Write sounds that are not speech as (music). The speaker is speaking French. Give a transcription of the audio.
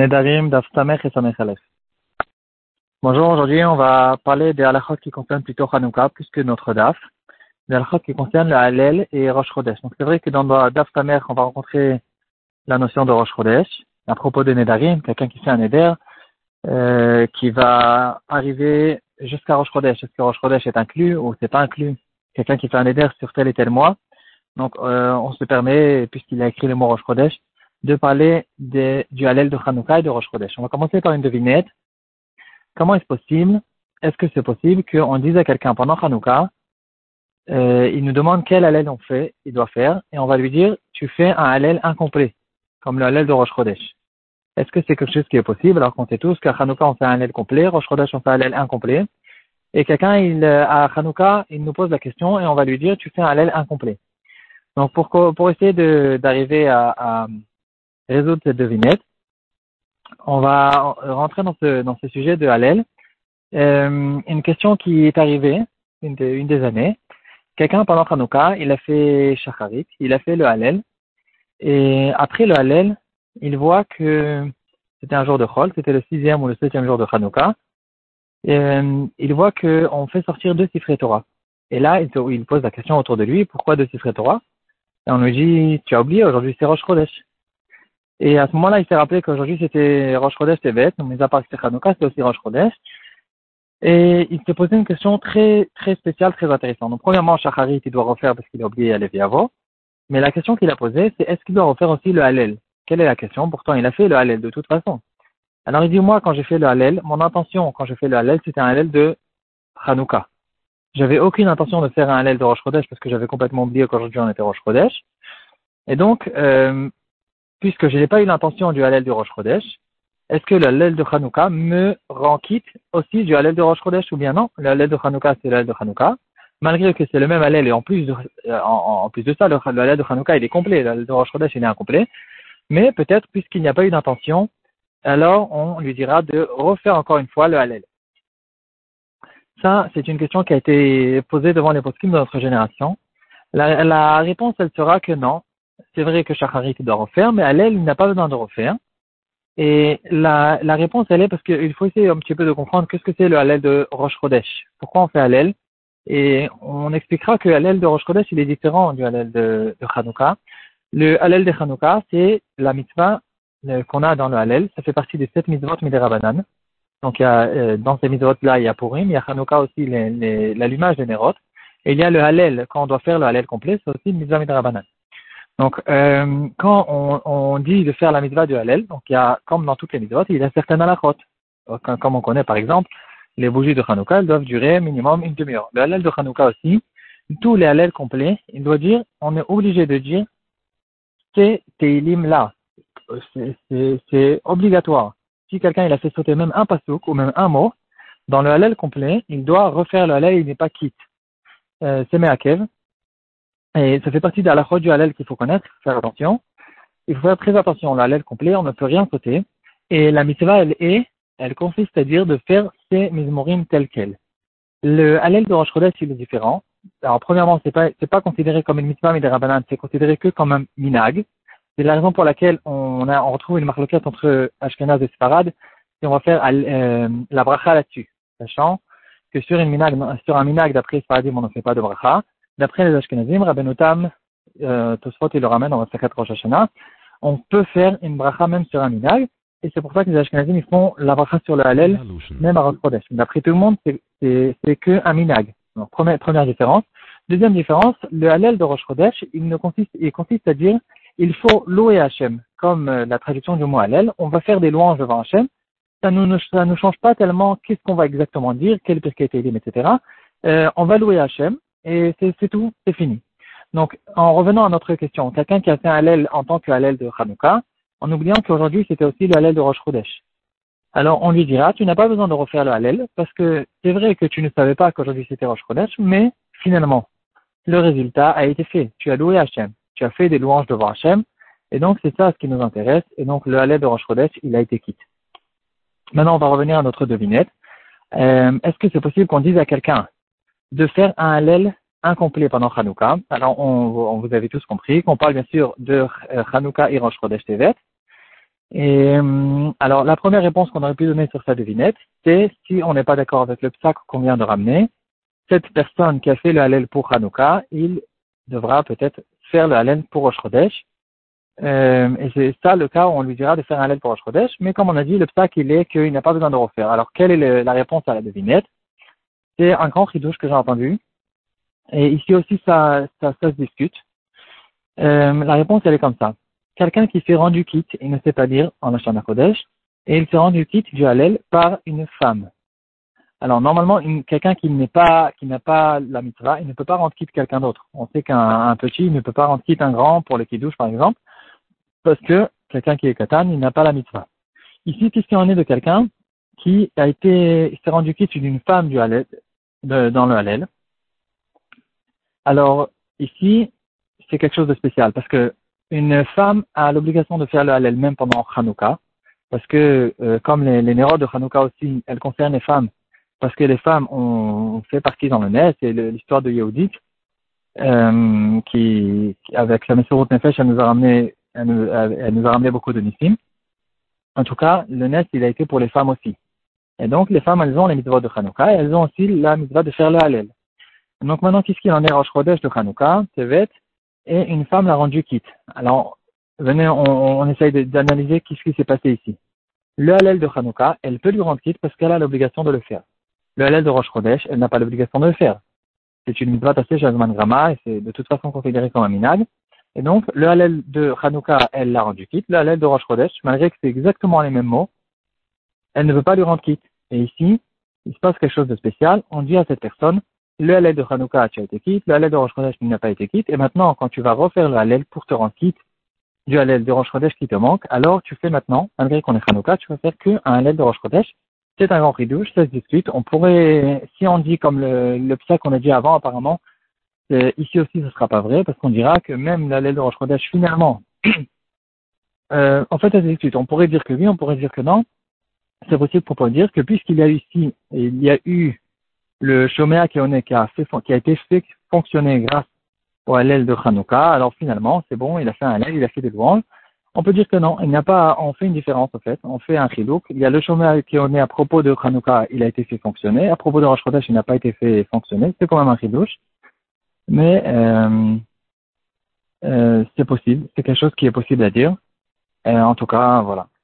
Nedarim d'Aftamech et Samech Bonjour, aujourd'hui on va parler des halachot qui concernent plutôt Hanouka plus que notre DAF, des halachot qui concernent le Halel et Rosh Chodesh. Donc c'est vrai que dans DAF Tamech on va rencontrer la notion de Rosh Chodesh à propos de Nedarim, quelqu'un qui fait un Neder euh, qui va arriver jusqu'à Rosh Chodesh. Est-ce que Rosh Chodesh est inclus ou c'est pas inclus? Quelqu'un qui fait un Neder sur tel et tel mois. Donc euh, on se permet, puisqu'il a écrit le mot Rosh Chodesh, de parler de, du Hallel de Hanouka et de Rosh Chodesh. On va commencer par une devinette. Comment est-ce possible Est-ce que c'est possible qu'on dise à quelqu'un pendant Hanouka, euh, il nous demande quel Hallel on fait, il doit faire, et on va lui dire, tu fais un Hallel incomplet, comme le Hallel de Rosh Chodesh. Est-ce que c'est quelque chose qui est possible alors qu'on sait tous qu'à Hanouka on fait un Hallel complet, Rosh Chodesh on fait un Hallel incomplet, et quelqu'un il, euh, à Hanouka il nous pose la question et on va lui dire, tu fais un Hallel incomplet. Donc pour, pour essayer d'arriver à, à résoudre cette devinette. On va rentrer dans ce, dans ce sujet de Hallel. Euh, une question qui est arrivée une, des années. Quelqu'un pendant Hanouka, il a fait Shacharit, il a fait le Hallel. Et après le Hallel, il voit que c'était un jour de Chol, c'était le sixième ou le septième jour de Hanouka. Euh, il voit qu'on fait sortir deux Sifré Torah. Et là, il, pose la question autour de lui, pourquoi deux Sifré Torah? Et on lui dit, tu as oublié, aujourd'hui c'est Rosh Chodesh. Et à ce moment-là, il s'est rappelé qu'aujourd'hui c'était Rosh Chodesh Tevet, mis à part c'était Hanouka, c'était aussi Rosh Chodesh. Et il s'est posé une question très, très spéciale, très intéressante. Donc, premièrement, Shacharit, il doit refaire parce qu'il a oublié Aleviavo. Mais la question qu'il a posée, c'est est-ce qu'il doit refaire aussi le Hallel? Quelle est la question? Pourtant, il a fait le Hallel de toute façon. Alors, il dit, moi, quand j'ai fait le Hallel, mon intention, quand j'ai fait le Hallel, c'était un Hallel de Hanouka. J'avais aucune intention de faire un Hallel de Rosh Chodesh parce que j'avais complètement oublié qu'aujourd'hui on était Rosh Chodesh. Et donc, euh, puisque je n'ai pas eu l'intention du Hallel du Rosh Chodesh, est-ce que le de Hanouka me rend quitte aussi du Hallel de Rosh Chodesh ou bien non? Le de Hanouka, c'est le de Hanouka. Malgré que c'est le même Hallel et en plus de, euh, de ça, le, de Hanouka, il est complet, le de Rosh Chodesh, il est incomplet. Mais peut-être, puisqu'il n'y a pas eu d'intention, alors on lui dira de refaire encore une fois le Hallel. Ça, c'est une question qui a été posée devant les poskim de notre génération. La, la réponse, elle sera que non, c'est vrai que Shacharit doit refaire, mais Hallel, il n'a pas besoin de refaire. Et la, réponse, elle est parce qu'il faut essayer un petit peu de comprendre qu'est-ce que c'est le Hallel de Rosh Chodesh. Pourquoi on fait Hallel? Et on expliquera que Hallel de Rosh Chodesh, il est différent du Hallel de, de Hanouka. Le Hallel de Hanouka, c'est la mitzvah euh, qu'on a dans le Hallel. Ça fait partie des sept mitzvot Miderabanan. Donc, il y euh, dans ces mitzvot-là, il y a Purim, il y a Hanouka aussi, l'allumage des Nerot. Et il y a le Hallel, quand on doit faire le Hallel complet, c'est aussi mitzvah Miderabanan. Donc, euh, quand on, dit de faire la mitzvah du Hallel, donc il y a, comme dans toutes les mitzvot, il y a certaines halachot. Comme on connaît par exemple, les bougies de Hanouka, elles doivent durer minimum une demi-heure. Le Hallel de Hanouka aussi, tous les Hallel complets, il doit dire, on est obligé de dire c'est Teilim là. C'est obligatoire. Si quelqu'un a fait sauter même un pasouk ou même un mot, dans le Hallel complet, il doit refaire le Hallel, il n'est pas quitte. Euh, c'est Meakev. Et ça fait partie de la du halal qu'il faut connaître, faire attention. Il faut faire très attention. Le halal complet, on ne peut rien sauter. Et la mitzvah, elle est, elle consiste à dire de faire ces mizmorim telles quelles. Le halal de Rosh Chodesh, il est différent. Alors, premièrement, c'est pas, c'est pas considéré comme une mitzvah mais des rabbanan, c'est considéré que comme un minag. C'est la raison pour laquelle on, a, on retrouve une marloquette entre Ashkenaz et Sfarad, et on va faire euh, la bracha là-dessus. Sachant que sur, une minag, sur un minag, d'après Sfaradim, on ne fait pas de bracha. D'après les Ashkenazim, Rabbenotam, euh, Tosfot, il le ramène dans la Rosh Hashanah, on peut faire une bracha même sur un minag, et c'est pour ça que les Ashkenazim, font la bracha sur le Hallel, même à Rosh Chodesh. D'après tout le monde, c'est que un minag. Première, différence. Deuxième différence, le Hallel de Rosh Chodesh, il, ne consiste, il consiste à dire, il faut louer Hachem. Comme euh, la traduction du mot Hallel, on va faire des louanges devant Hachem. Ça ne nous, change pas tellement qu'est-ce qu'on va exactement dire, quel pirkei etc. On va louer Hachem, et c'est tout, c'est fini. Donc, en revenant à notre question, quelqu'un qui a fait un Hallel en tant que Hallel de Hanouka, en oubliant qu'aujourd'hui c'était aussi le Hallel de Rosh Chodesh. Alors, on lui dira, tu n'as pas besoin de refaire le Hallel, parce que c'est vrai que tu ne savais pas qu'aujourd'hui c'était Rosh Chodesh, mais finalement, le résultat a été fait. Tu as loué Hachem. Tu as fait des louanges devant Hachem. Et donc, c'est ça ce qui nous intéresse. Et donc, le Hallel de Rosh Chodesh, il a été quitte. Maintenant, on va revenir à notre devinette. Euh, Est-ce que c'est possible qu'on dise à quelqu'un, de faire un Hallel incomplet pendant Hanouka. Alors, on, on, vous avez tous compris qu'on parle bien sûr de euh, Hanouka et Rosh Chodesh Tevet. Et euh, Alors, la première réponse qu'on aurait pu donner sur sa devinette, c'est si on n'est pas d'accord avec le psak qu'on vient de ramener, cette personne qui a fait le halel pour Hanouka, il devra peut-être faire le halel pour Rosh Chodesh. Euh, et c'est ça le cas où on lui dira de faire un halel pour Rosh Chodesh. Mais comme on a dit, le psak, il est qu'il n'a pas besoin de refaire. Alors, quelle est la réponse à la devinette? C'est un grand ridouche que j'ai entendu. Et ici aussi, ça, se discute. Euh, la réponse, elle est comme ça. Quelqu'un qui s'est rendu quitte, il ne sait pas dire en Hashana Kodesh, et il s'est rendu quitte du halel par une femme. Alors normalement, quelqu'un qui n'a pas la mitzvah, il ne peut pas rendre quitte quelqu'un d'autre. On sait qu'un petit ne peut pas rendre quitte un grand pour le kiddush par exemple, parce que quelqu'un qui est katan, il n'a pas la mitzvah. Ici, qu'est-ce qu'il en est de quelqu'un qui a été, s'est rendu quitte d'une femme du halel, dans le halel. Alors ici, c'est quelque chose de spécial parce que une femme a l'obligation de faire le halel même pendant Hanouka, parce que euh, comme les, les de Hanouka aussi, elles concernent les femmes parce que les femmes ont fait partie dans le nez, c'est l'histoire de Yehudit, euh, qui, avec la Messurut Nefesh, elle nous a ramené, elle nous, elle nous a ramené beaucoup de nissim. En tout cas, le nez, il a été pour les femmes aussi. Et donc, les femmes, elles ont les mitzvot de Hanouka, et elles ont aussi la mitzvah de faire le halel. Donc maintenant, qu'est-ce qu'il en est Rosh Chodesh de Hanouka, Tevet, et une femme l'a rendu quitte. Alors, venez, on, essaye d'analyser qu'est-ce qui s'est passé ici. Le halel de Hanouka, elle peut lui rendre quitte parce qu'elle a l'obligation de le faire le halal de Rosh Chodesh, elle n'a pas l'obligation de le faire. C'est une mitzvah tassée Jazman Grama et c'est de toute façon considéré comme un minag. Et donc, le halal de Hanouka, elle l'a rendu quitte. Le halal de Rosh Chodesh, malgré que c'est exactement les mêmes mots, elle ne veut pas lui rendre quitte. Et ici, il se passe quelque chose de spécial. On dit à cette personne, le halal de Hanouka, tu as été quitte, le halal de Rosh Chodesh, n'a pas été quitte. Et maintenant, quand tu vas refaire le halal pour te rendre quitte du halal de Rosh Chodesh qui te manque, alors tu fais maintenant, malgré qu'on est Hanouka, tu vas faire qu'un halal de Rosh Chodesh c'est un grand ridouche, ça se discute. On pourrait, si on dit comme le, le qu'on a dit avant, apparemment, ici aussi ce ne sera pas vrai, parce qu'on dira que même la lait de Roche finalement, (clears throat) euh, en fait, ça se discute. On pourrait dire que oui, on pourrait dire que non. C'est possible pour dire que puisqu'il y a eu ici, il y a qui, a été fait fonctionner grâce au l'aile de Hanouka, alors finalement, c'est bon, il a fait un l'aile, il a fait des louanges. On peut dire que non, il n'y a pas, on fait une différence en fait, on fait un chilouk. Il y a le chômage qui est à propos de Hanouka, il a été fait fonctionner. À propos de Rosh Chodesh, il n'a pas été fait fonctionner. C'est quand même un chilouche. Mais euh, euh, c'est possible, c'est quelque chose qui est possible à dire. en tout cas, voilà.